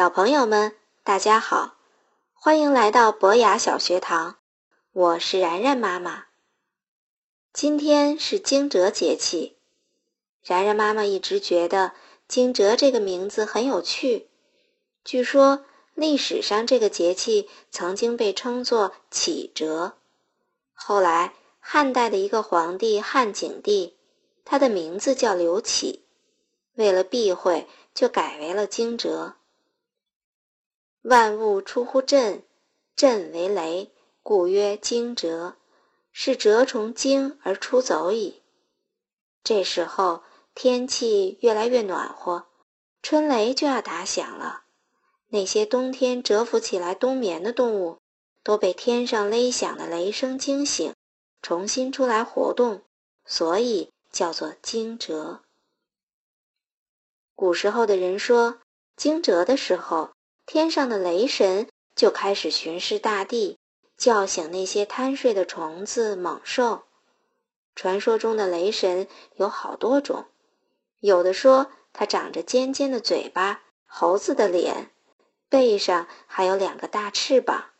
小朋友们，大家好，欢迎来到博雅小学堂，我是然然妈妈。今天是惊蛰节气，然然妈妈一直觉得惊蛰这个名字很有趣。据说历史上这个节气曾经被称作启蛰，后来汉代的一个皇帝汉景帝，他的名字叫刘启，为了避讳，就改为了惊蛰。万物出乎震，震为雷，故曰惊蛰，是蛰从惊而出走矣。这时候天气越来越暖和，春雷就要打响了。那些冬天蛰伏起来冬眠的动物，都被天上雷响的雷声惊醒，重新出来活动，所以叫做惊蛰。古时候的人说，惊蛰的时候。天上的雷神就开始巡视大地，叫醒那些贪睡的虫子、猛兽。传说中的雷神有好多种，有的说他长着尖尖的嘴巴、猴子的脸，背上还有两个大翅膀；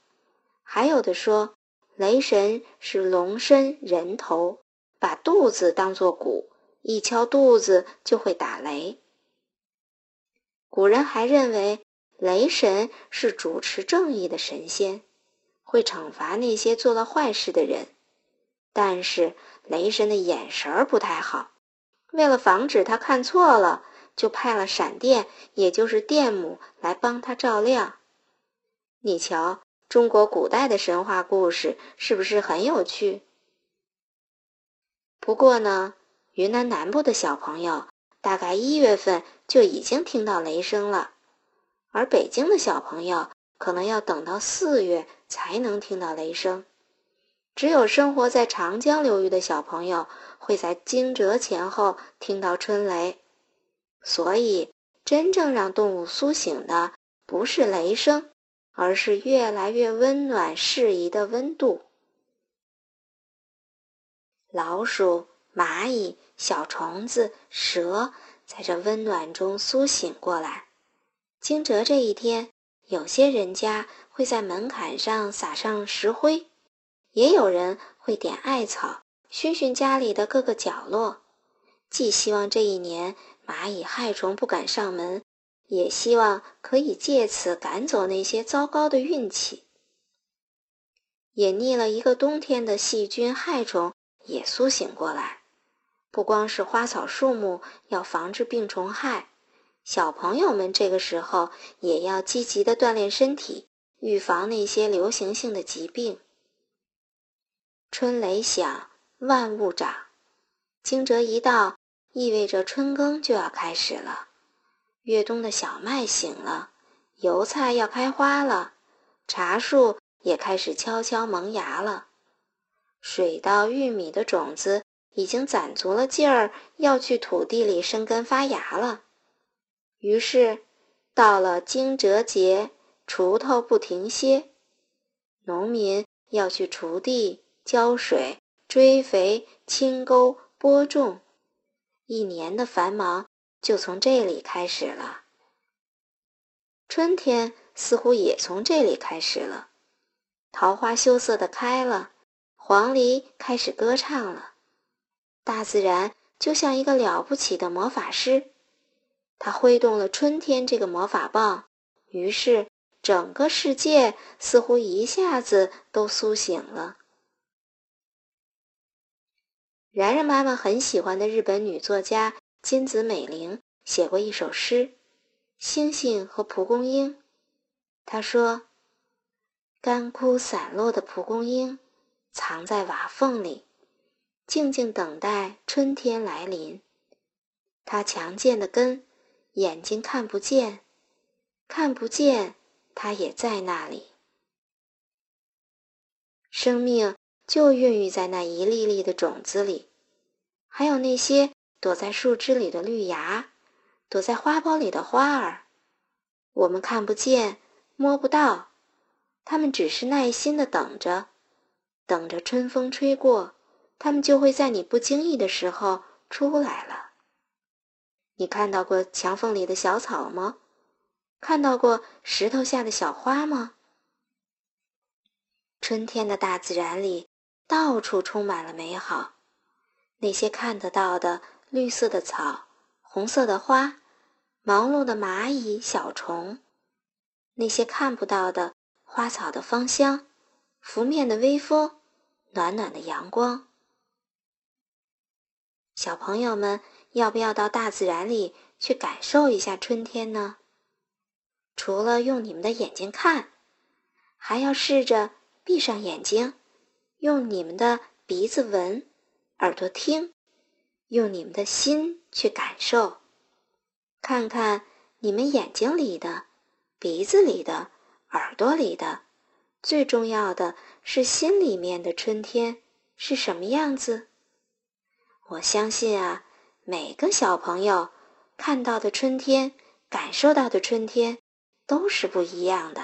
还有的说雷神是龙身人头，把肚子当作鼓，一敲肚子就会打雷。古人还认为。雷神是主持正义的神仙，会惩罚那些做了坏事的人。但是雷神的眼神儿不太好，为了防止他看错了，就派了闪电，也就是电母来帮他照亮。你瞧，中国古代的神话故事是不是很有趣？不过呢，云南南部的小朋友大概一月份就已经听到雷声了。而北京的小朋友可能要等到四月才能听到雷声，只有生活在长江流域的小朋友会在惊蛰前后听到春雷。所以，真正让动物苏醒的不是雷声，而是越来越温暖适宜的温度。老鼠、蚂蚁、小虫子、蛇在这温暖中苏醒过来。惊蛰这一天，有些人家会在门槛上撒上石灰，也有人会点艾草，熏熏家里的各个角落，既希望这一年蚂蚁害虫不敢上门，也希望可以借此赶走那些糟糕的运气。隐匿了一个冬天的细菌害虫也苏醒过来，不光是花草树木要防治病虫害。小朋友们这个时候也要积极的锻炼身体，预防那些流行性的疾病。春雷响，万物长，惊蛰一到，意味着春耕就要开始了。越冬的小麦醒了，油菜要开花了，茶树也开始悄悄萌芽了。水稻、玉米的种子已经攒足了劲儿，要去土地里生根发芽了。于是，到了惊蛰节，锄头不停歇，农民要去锄地、浇水、追肥、清沟、播种，一年的繁忙就从这里开始了。春天似乎也从这里开始了，桃花羞涩的开了，黄鹂开始歌唱了，大自然就像一个了不起的魔法师。他挥动了春天这个魔法棒，于是整个世界似乎一下子都苏醒了。然然妈妈很喜欢的日本女作家金子美玲写过一首诗《星星和蒲公英》。她说：“干枯散落的蒲公英藏在瓦缝里，静静等待春天来临。它强健的根。”眼睛看不见，看不见，它也在那里。生命就孕育在那一粒粒的种子里，还有那些躲在树枝里的绿芽，躲在花苞里的花儿，我们看不见，摸不到，它们只是耐心的等着，等着春风吹过，它们就会在你不经意的时候出来了。你看到过墙缝里的小草吗？看到过石头下的小花吗？春天的大自然里，到处充满了美好。那些看得到的绿色的草、红色的花、忙碌的蚂蚁、小虫；那些看不到的花草的芳香、拂面的微风、暖暖的阳光。小朋友们，要不要到大自然里去感受一下春天呢？除了用你们的眼睛看，还要试着闭上眼睛，用你们的鼻子闻。耳朵听，用你们的心去感受，看看你们眼睛里的、鼻子里的、耳朵里的，最重要的是心里面的春天是什么样子。我相信啊，每个小朋友看到的春天、感受到的春天都是不一样的。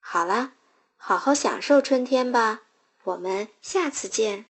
好了，好好享受春天吧，我们下次见。